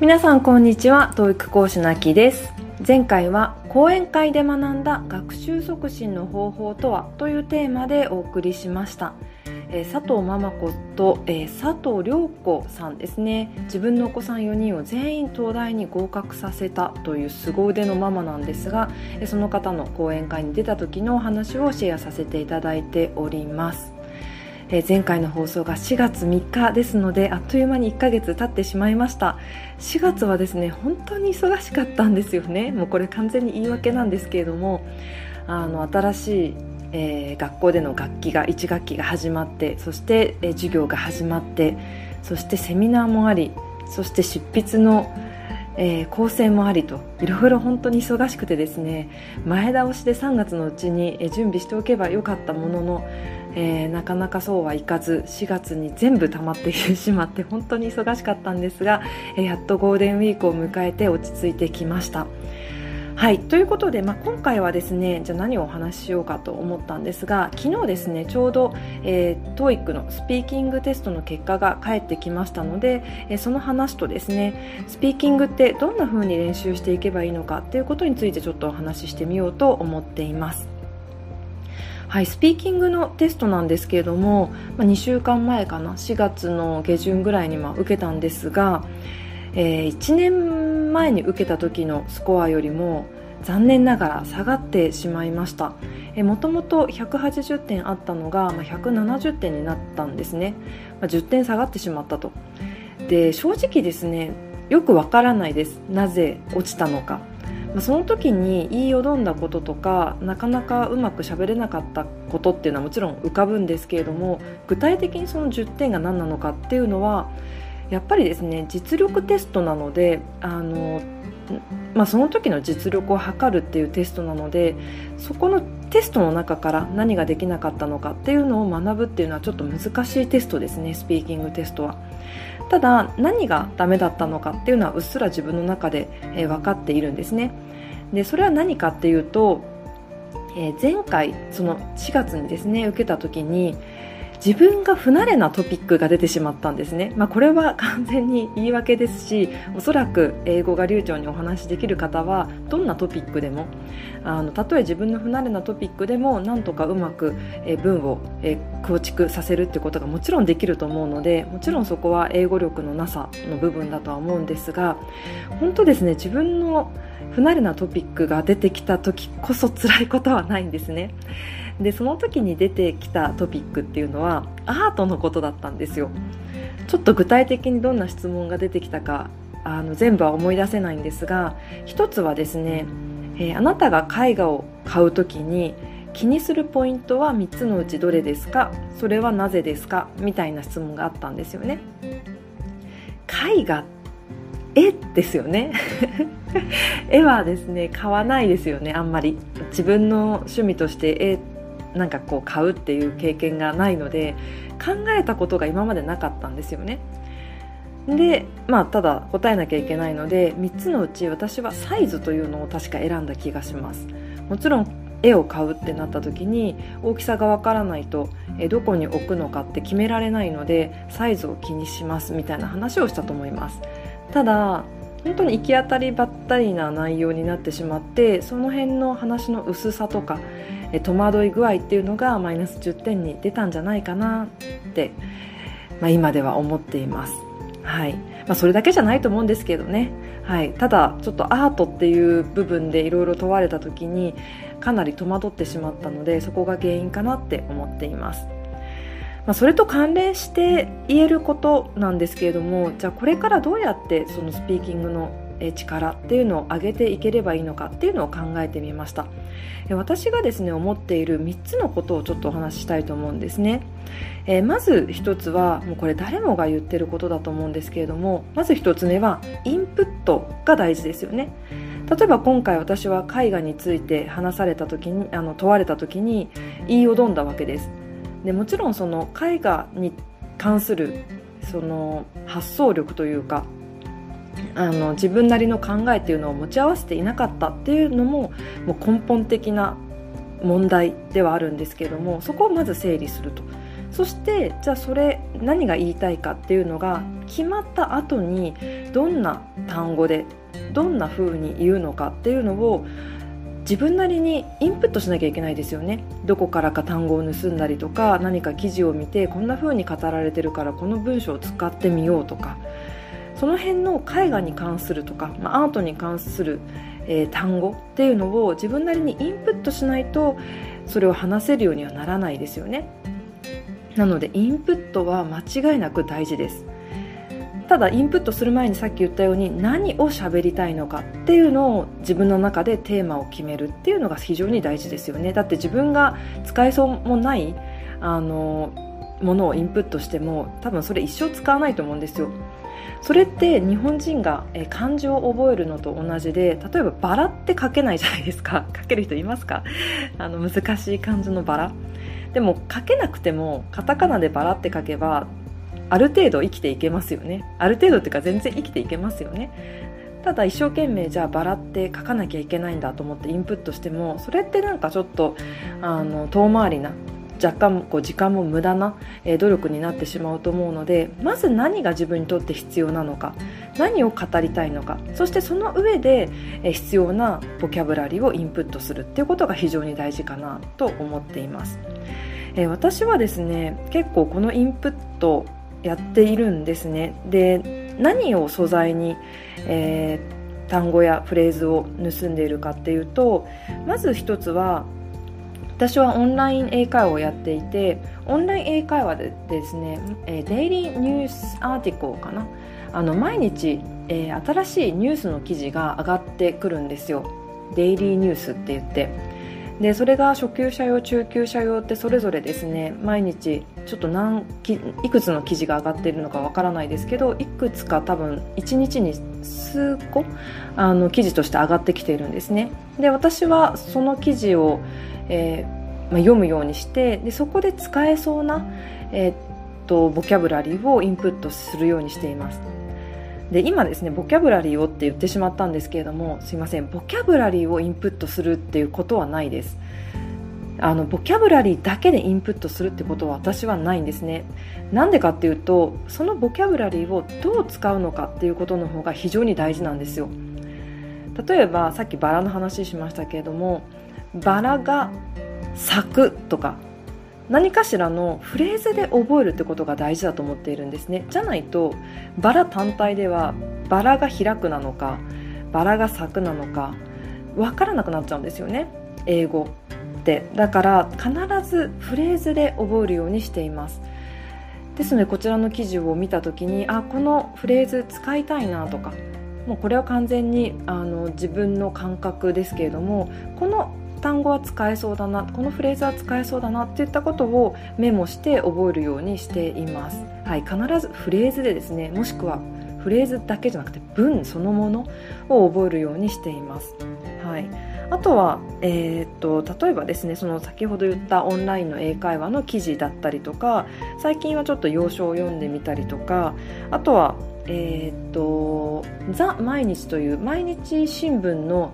皆さんこんにちは TOEIC 講師のあきです。前回は講演会で学んだ学習促進の方法とはというテーマでお送りしました、えー、佐藤ママ子と、えー、佐藤涼子さんですね。自分のお子さん4人を全員東大に合格させたという凄腕のママなんですがその方の講演会に出た時のお話をシェアさせていただいております。え前回の放送が4月3日ですのであっという間に1ヶ月経ってしまいました。4月はですね本当に忙しかったんですよね。もうこれ完全に言い訳なんですけれどもあの新しいえー、学校での楽器が1学期が始まってそして、えー、授業が始まってそしてセミナーもありそして執筆の、えー、構成もありといろいろ本当に忙しくてですね前倒しで3月のうちに、え準備しておけばよかったもののえー、なかなかそうはいかず4月に全部溜まってしまって 本当に忙しかったんですが、えー、やっとゴールデンウィークを迎えて落ち着いてきました。はいということで、まあ、今回はですねじゃ何をお話ししようかと思ったんですが昨日ですねちょうど、えー、TOEIC のスピーキングテストの結果が返ってきましたので、えー、その話とですねスピーキングってどんな風に練習していけばいいのかということについてちょっとお話ししてみようと思っています。はい、スピーキングのテストなんですけれども、まあ、2週間前かな4月の下旬ぐらいにま受けたんですが、えー、1年前に受けた時のスコアよりも残念ながら下がってしまいました。もともと180点あったのが、まあ、170点になったんですね、まあ、10点下がってしまったと。で正直ですねよくわからないです。なぜ落ちたのか。まあ、その時に言いよどんだこととかなかなかうまく喋れなかったことっていうのはもちろん浮かぶんですけれども具体的にその10点が何なのかっていうのはやっぱりですね実力テストなのであの、まあ、その時の実力を測るっていうテストなのでそこのテストの中から何ができなかったのかっていうのを学ぶっていうのはちょっと難しいテストですねスピーキングテストは。ただ何がダメだったのかっていうのはうっすら自分の中で、えー、分かっているんですね。でそれは何かっていうと、えー、前回その4月にですね受けた時に自分が不慣れなトピックが出てしまったんですね、まあ、これは完全に言い訳ですしおそらく英語が流暢にお話しできる方はどんなトピックでもあのたとえ自分の不慣れなトピックでもなんとかうまく、文を、構築させるってことがもちろんできると思うのでもちろんそこは英語力のなさの部分だとは思うんですが本当ですね自分の不慣れなトピックが出てきた時こそ辛いことはないんですね。でその時に出てきたトピックっていうのはアートのことだったんですよ。ちょっと具体的にどんな質問が出てきたかあの全部は思い出せないんですが一つはですね、えー、あなたが絵画を買う時に気にするポイントは3つのうちどれですか？それはなぜですか？みたいな質問があったんですよね。絵画絵ですよね。絵はですね買わないですよねあんまり。自分の趣味として絵なんかこう買うっていう経験がないので考えたことが今までなかったんですよね。でまあただ答えなきゃいけないので3つのうち私はサイズというのを確か選んだ気がします。もちろん絵を買うってなった時に大きさがわからないとどこに置くのかって決められないのでサイズを気にしますみたいな話をしたと思います。ただ本当に行き当たりばったりな内容になってしまってその辺の話の薄さとか戸惑い具合っていうのがマイナス10点に出たんじゃないかなって、まあ、今では思っています。はいまあ、それだけじゃないと思うんですけどね、はい、ただちょっとアートっていう部分でいろいろ問われた時にかなり戸惑ってしまったのでそこが原因かなって思っています。まあ、それと関連して言えることなんですけれどもじゃあこれからどうやってそのスピーキングの力っていうのを上げていければいいのかっていうのを考えてみました。私がですね思っている3つのことをちょっとお話ししたいと思うんですね、えー、まず1つはもうこれ誰もが言ってることだと思うんですけれどもまず1つ目はインプットが大事ですよね。例えば今回私は絵画について話された時にあの問われた時に言いよどんだわけです。でもちろんその絵画に関するその発想力というかあの自分なりの考えっていうのを持ち合わせていなかったっていうのももう根本的な問題ではあるんですけどもそこをまず整理すると。そしてじゃあそれ何が言いたいかっていうのが決まった後にどんな単語でどんな風に言うのかっていうのを自分なりにインプットしなきゃいけないですよね。どこからか単語を盗んだりとか何か記事を見てこんな風に語られてるからこの文章を使ってみようとかその辺の絵画に関するとか、まあ、アートに関する、えー、単語っていうのを自分なりにインプットしないとそれを話せるようにはならないですよね。なのでインプットは間違いなく大事です。ただインプットする前にさっき言ったように何を喋りたいのかっていうのを自分の中でテーマを決めるっていうのが非常に大事ですよね。だって自分が使えそうもないあのものをインプットしても多分それ一生使わないと思うんですよ。それって日本人が漢字を覚えるのと同じで例えばバラって書けないじゃないですか。書ける人いますか？あの難しい漢字のバラ。でも書けなくてもカタカナでバラって書けばある程度生きていけますよね。ある程度っていうか全然生きていけますよね。ただ一生懸命じゃあバラって書かなきゃいけないんだと思ってインプットしてもそれってなんかちょっとあの遠回りな若干こう時間も無駄な、え努力になってしまうと思うのでまず何が自分にとって必要なのか何を語りたいのかそしてその上で、え必要なボキャブラリーをインプットするっていうことが非常に大事かなと思っています、え私はですね結構このインプットやっているんですね。で何を素材に、えー、単語やフレーズを盗んでいるかっていうとまず一つは私はオンライン英会話をやっていてオンライン英会話でですね、デイリーニュースアーティコーかな？あの毎日、えー、新しいニュースの記事が上がってくるんですよ。デイリーニュースって言って。でそれが初級者用中級者用ってそれぞれですね毎日ちょっと何いくつの記事が上がっているのかわからないですけどいくつか多分1日に数個あの記事として上がってきているんですね。で私はその記事を、えー、まあ、読むようにしてでそこで使えそうな、えー、っとボキャブラリーをインプットするようにしています。で今ですねボキャブラリーをって言ってしまったんですけれどもすいませんボキャブラリーをインプットするっていうことはないです。あのボキャブラリーだけでインプットするってことは私はないんですね。なんでかっていうとそのボキャブラリーをどう使うのかっていうことの方が非常に大事なんですよ。例えばさっきバラの話しましたけれどもバラが咲くとか何かしらのフレーズで覚えるってことが大事だと思っているんですね。じゃないとバラ単体ではバラが開くなのかバラが咲くなのか分からなくなっちゃうんですよね。英語って。だから必ずフレーズで覚えるようにしています。ですのでこちらの記事を見た時にあこのフレーズ使いたいなとかもうこれは完全にあの自分の感覚ですけれどもこの単語は使えそうだなこのフレーズは使えそうだなっていったことをメモして覚えるようにしています、はい、必ずフレーズでですねもしくはフレーズだけじゃなくて文そのものを覚えるようにしています、はい、あとは、えー、っと例えばですねその先ほど言ったオンラインの英会話の記事だったりとか最近はちょっと要所を読んでみたりとかあとはえー、っと「ザ・毎日」という毎日新聞の、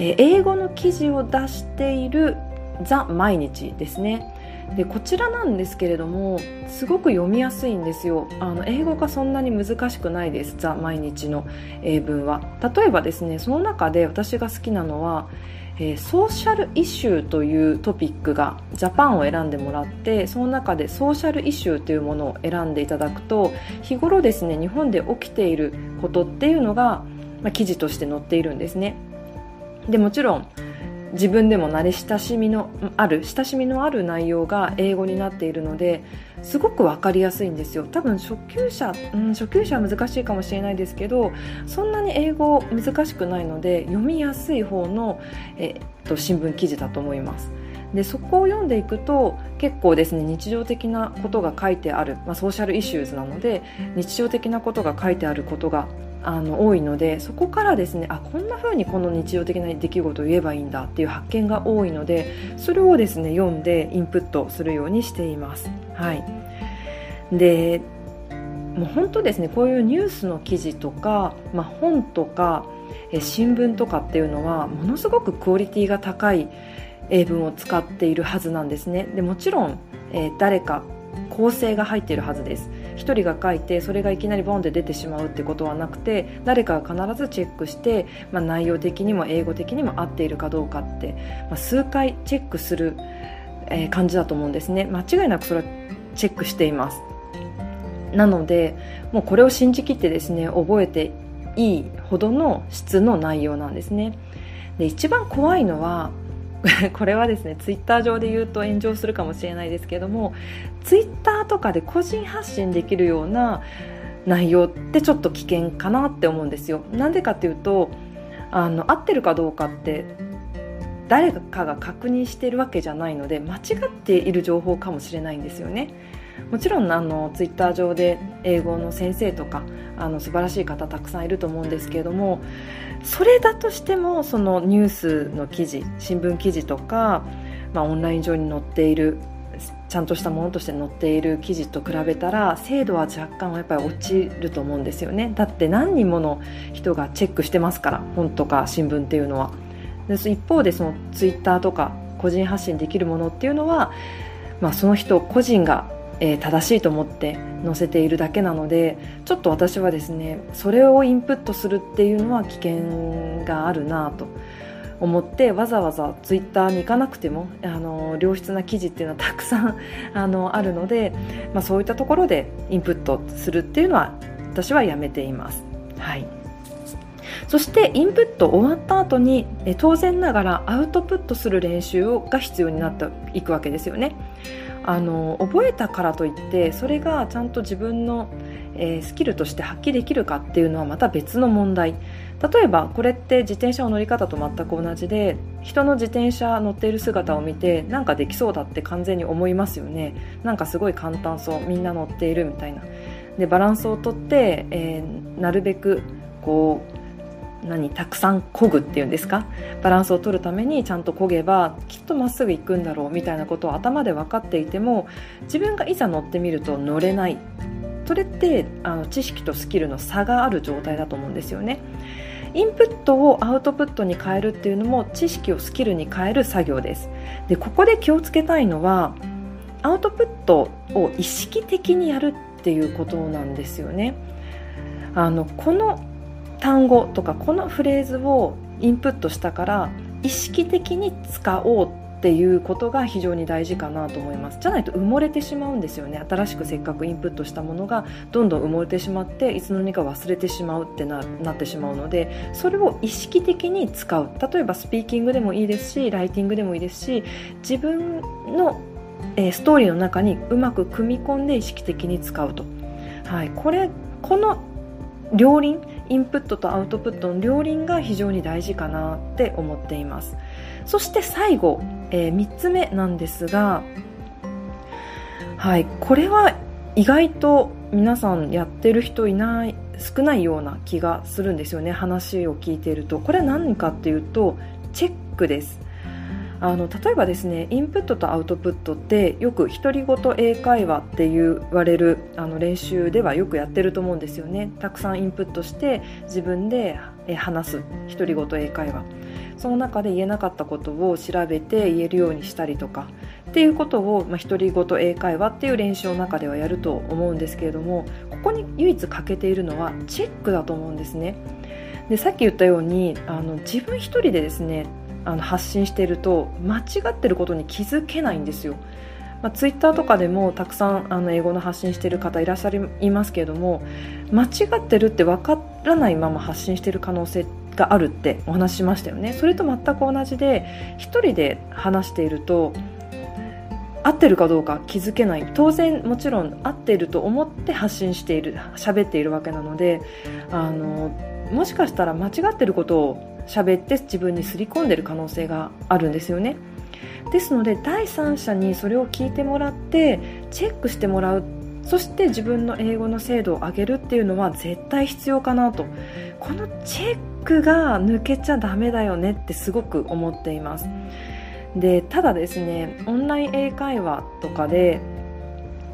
えー、英語の記事を出しているザ・毎日ですね。でこちらなんですけれどもすごく読みやすいんですよ。あの英語がそんなに難しくないですザ・毎日の英文は。例えばですねその中で私が好きなのはえー、ソーシャルイシューというトピックがジャパンを選んでもらってその中でソーシャルイシューというものを選んでいただくと日頃ですね日本で起きていることっていうのが、まあ、記事として載っているんですね。でもちろん自分でも慣れ親しみのある親しみのある内容が英語になっているのですごく分かりやすいんですよ。多分初級者、うん、初級者は難しいかもしれないですけどそんなに英語難しくないので読みやすい方の、えっと新聞記事だと思います。でそこを読んでいくと結構ですね日常的なことが書いてある、まあ、ソーシャルイシューズなので日常的なことが書いてあることがあの多いのでそこからですねあこんな風にこの日常的な出来事を言えばいいんだっていう発見が多いのでそれをですね読んでインプットするようにしています。はい、でもう本当ですねこういうニュースの記事とか、まあ、本とかえ新聞とかっていうのはものすごくクオリティが高い英文を使っているはずなんですね。でもちろんえー、誰か構成が入っているはずです。1人が書いてそれがいきなりボンって出てしまうってことはなくて誰かが必ずチェックして、まあ、内容的にも英語的にも合っているかどうかって、まあ、数回チェックする、えー、感じだと思うんですね。間違いなくそれはチェックしています。なのでもうこれを信じきってですね覚えていいほどの質の内容なんですね。で一番怖いのは これはですねツイッター上で言うと炎上するかもしれないですけどもツイッターとかで個人発信できるような内容ってちょっと危険かなって思うんですよ。なんでかっていうとあの合ってるかどうかって誰かが確認しているわけじゃないので間違っている情報かもしれないんですよね。もちろんあのツイッター上で英語の先生とかあの素晴らしい方たくさんいると思うんですけれどもそれだとしてもそのニュースの記事新聞記事とか、まあ、オンライン上に載っているちゃんとしたものとして載っている記事と比べたら精度は若干やっぱり落ちると思うんですよね。だって何人もの人がチェックしてますから本とか新聞っていうのは。で一方でそのツイッターとか個人発信できるものっていうのは、まあ、その人個人がえー、正しいと思って載せているだけなのでちょっと私はですねそれをインプットするっていうのは危険があるなと思ってわざわざツイッターに行かなくてもあの良質な記事っていうのはたくさん あのあるので、まあ、そういったところでインプットするっていうのは私はやめています。はいそしてインプット終わった後に当然ながらアウトプットする練習が必要になっていくわけですよね。あの覚えたからといってそれがちゃんと自分の、えー、スキルとして発揮できるかっていうのはまた別の問題。例えばこれって自転車の乗り方と全く同じで人の自転車乗っている姿を見てなんかできそうだって完全に思いますよね。なんかすごい簡単そうみんな乗っているみたいな。でバランスをとって、えー、なるべくこう何たくさん漕ぐっていうんですか？バランスを取るためにちゃんと漕げばきっとまっすぐ行くんだろうみたいなことを頭で分かっていても自分がいざ乗ってみると乗れない。それってあの知識とスキルの差がある状態だと思うんですよね。インプットをアウトプットに変えるっていうのも知識をスキルに変える作業です。でここで気をつけたいのはアウトプットを意識的にやるっていうことなんですよね。あのこの単語とかこのフレーズをインプットしたから意識的に使おうっていうことが非常に大事かなと思います。じゃないと埋もれてしまうんですよね。新しくせっかくインプットしたものがどんどん埋もれてしまっていつの間にか忘れてしまうってななってしまうのでそれを意識的に使う。例えばスピーキングでもいいですしライティングでもいいですし自分の、ストーリーの中にうまく組み込んで意識的に使うと、はい、これこの両輪インプットとアウトプットの両輪が非常に大事かなって思っています。そして最後、えー、3つ目なんですがはいこれは意外と皆さんやってる人いない少ないような気がするんですよね。話を聞いていると。これは何かっていうとチェックです。あの例えばですねインプットとアウトプットってよく独り言英会話って言われるあの練習ではよくやってると思うんですよね。たくさんインプットして自分で話す独り言英会話。その中で言えなかったことを調べて言えるようにしたりとかっていうことを、まあ、独り言英会話っていう練習の中ではやると思うんですけれどもここに唯一欠けているのはチェックだと思うんですね。でさっき言ったようにあの自分一人でですねあの発信していると間違ってることに気づけないんですよ。まあ、ツイッターとかでもたくさんあの英語の発信している方いらっしゃいますけれども間違ってるって分からないまま発信している可能性があるってお話しましたよねそれと全く同じで1人で話していると合ってるかどうか気づけない当然もちろん合っていると思って発信している喋っているわけなのであのもしかしたら間違ってることを喋って自分にすり込んでる可能性があるんですよね。ですので第三者にそれを聞いてもらってチェックしてもらう。そして自分の英語の精度を上げるっていうのは絶対必要かなと。このチェックが抜けちゃダメだよねってすごく思っています。でただですねオンライン英会話とかで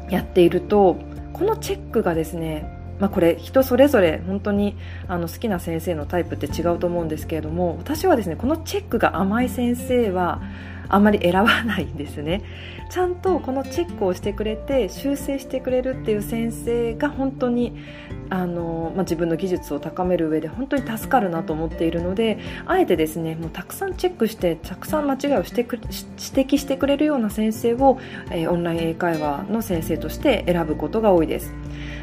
やっているとこのチェックがですねまあ、これ人それぞれ本当にあの好きな先生のタイプって違うと思うんですけれども私はですねこのチェックが甘い先生はあまり選ばないんですね。ちゃんとこのチェックをしてくれて修正してくれるっていう先生が本当にあの、まあ、自分の技術を高める上で本当に助かるなと思っているのであえてですねもうたくさんチェックしてたくさん間違いをしてく指摘してくれるような先生を、えー、オンライン英会話の先生として選ぶことが多いです。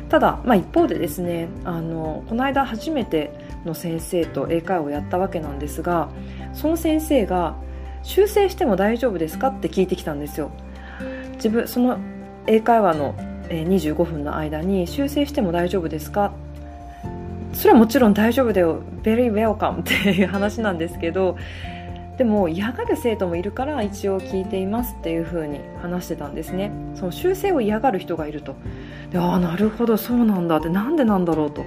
ただ、まあ、一方でですねあのこの間初めての先生と英会話をやったわけなんですがその先生が修正しても大丈夫ですかって聞いてきたんですよ。自分その英会話の25分の間に修正しても大丈夫ですか？それはもちろん大丈夫だよ。Very welcome っていう話なんですけどでも嫌がる生徒もいるから一応聞いていますっていう風に話してたんですね。その修正を嫌がる人がいると。でああなるほどそうなんだって。なんでなんだろうと。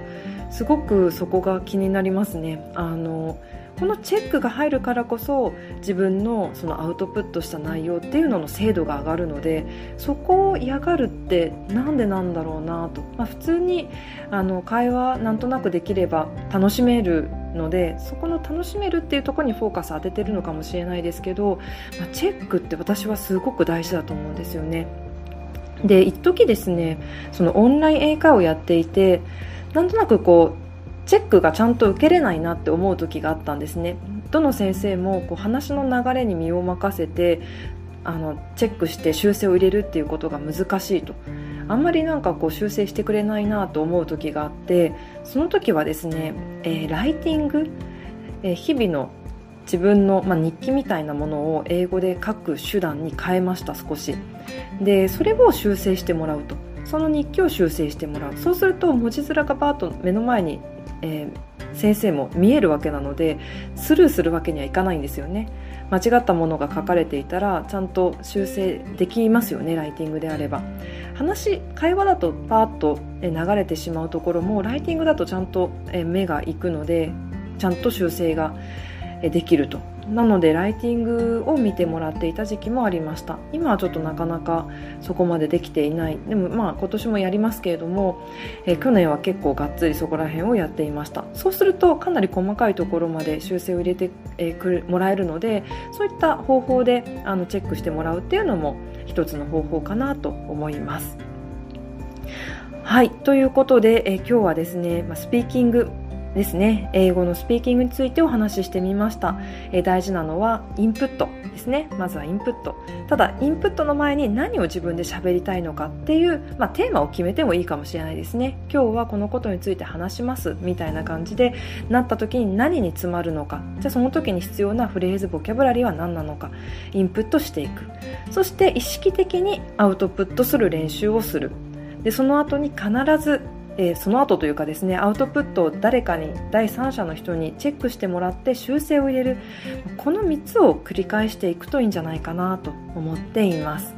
すごくそこが気になりますね。あのこのチェックが入るからこそ自分のそのアウトプットした内容っていうのの精度が上がるのでそこを嫌がるってなんでなんだろうなと、まあ、普通にあの会話なんとなくできれば楽しめるのでそこの楽しめるっていうところにフォーカス当ててるのかもしれないですけど、まあ、チェックって私はすごく大事だと思うんですよね。で一時ですねそのオンライン英会話をやっていてなんとなくこうチェックがちゃんと受けれないなって思う時があったんですね。どの先生もこう話の流れに身を任せてあのチェックして修正を入れるっていうことが難しいと。あんまりなんかこう修正してくれないなと思う時があってその時はですね、えー、ライティング、えー、日々の自分の、まあ、日記みたいなものを英語で書く手段に変えました少し。でそれを修正してもらうと。その日記を修正してもらう。そうすると文字面がバーッと目の前にえー、先生も見えるわけなのでスルーするわけにはいかないんですよね。間違ったものが書かれていたらちゃんと修正できますよねライティングであれば。話会話だとパーッと流れてしまうところもライティングだとちゃんと目がいくのでちゃんと修正ができると。なのでライティングを見てもらっていた時期もありました。今はちょっとなかなかそこまでできていない。でもまあ今年もやりますけれども、えー、去年は結構がっつりそこら辺をやっていました。そうするとかなり細かいところまで修正を入れて、えー、くるもらえるのでそういった方法であのチェックしてもらうっていうのも一つの方法かなと思います。はい。ということで、えー、今日はですね、まあ、スピーキングですね。英語のスピーキングについてお話ししてみました、えー、大事なのはインプットですね。まずはインプットただインプットの前に何を自分で喋りたいのかっていう、まあ、テーマを決めてもいいかもしれないですね。今日はこのことについて話します。みたいな感じでなった時に何に詰まるのか。じゃあその時に必要なフレーズボキャブラリーは何なのか。インプットしていく。そして意識的にアウトプットする練習をする。でその後に必ずえー、その後というかですねアウトプットを誰かに第三者の人にチェックしてもらって修正を入れるこの3つを繰り返していくといいんじゃないかなと思っています。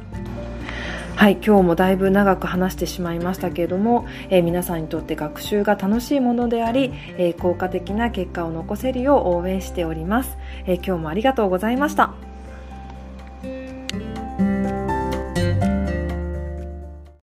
はい今日もだいぶ長く話してしまいましたけれども、えー、皆さんにとって学習が楽しいものであり、えー、効果的な結果を残せるよう応援しております、え今日もありがとうございました。